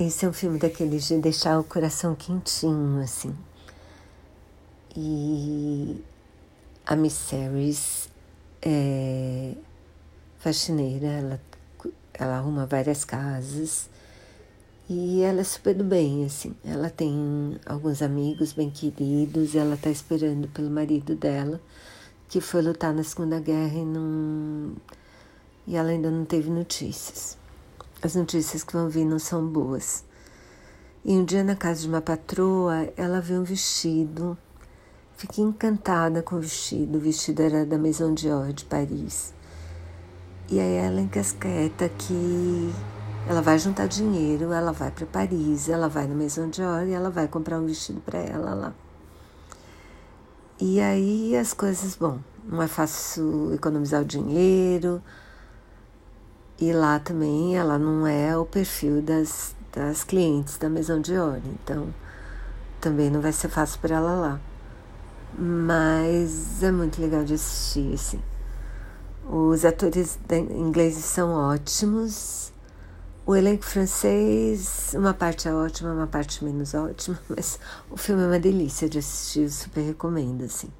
Esse é um filme daqueles de deixar o coração quentinho, assim. E a Miss Ceres é faxineira, ela, ela arruma várias casas e ela é super do bem, assim. Ela tem alguns amigos bem queridos, ela tá esperando pelo marido dela, que foi lutar na Segunda Guerra e não. E ela ainda não teve notícias as notícias que vão vir não são boas. E um dia na casa de uma patroa, ela vê um vestido, fica encantada com o vestido, o vestido era da Maison Dior de Paris. E aí ela encasqueta que ela vai juntar dinheiro, ela vai para Paris, ela vai na Maison Dior e ela vai comprar um vestido para ela lá. E aí as coisas, bom, não é fácil economizar o dinheiro, e lá também ela não é o perfil das, das clientes da Maison Dior, então também não vai ser fácil para ela lá. Mas é muito legal de assistir, assim. Os atores ingleses são ótimos. O elenco francês, uma parte é ótima, uma parte menos ótima, mas o filme é uma delícia de assistir, super recomendo, assim.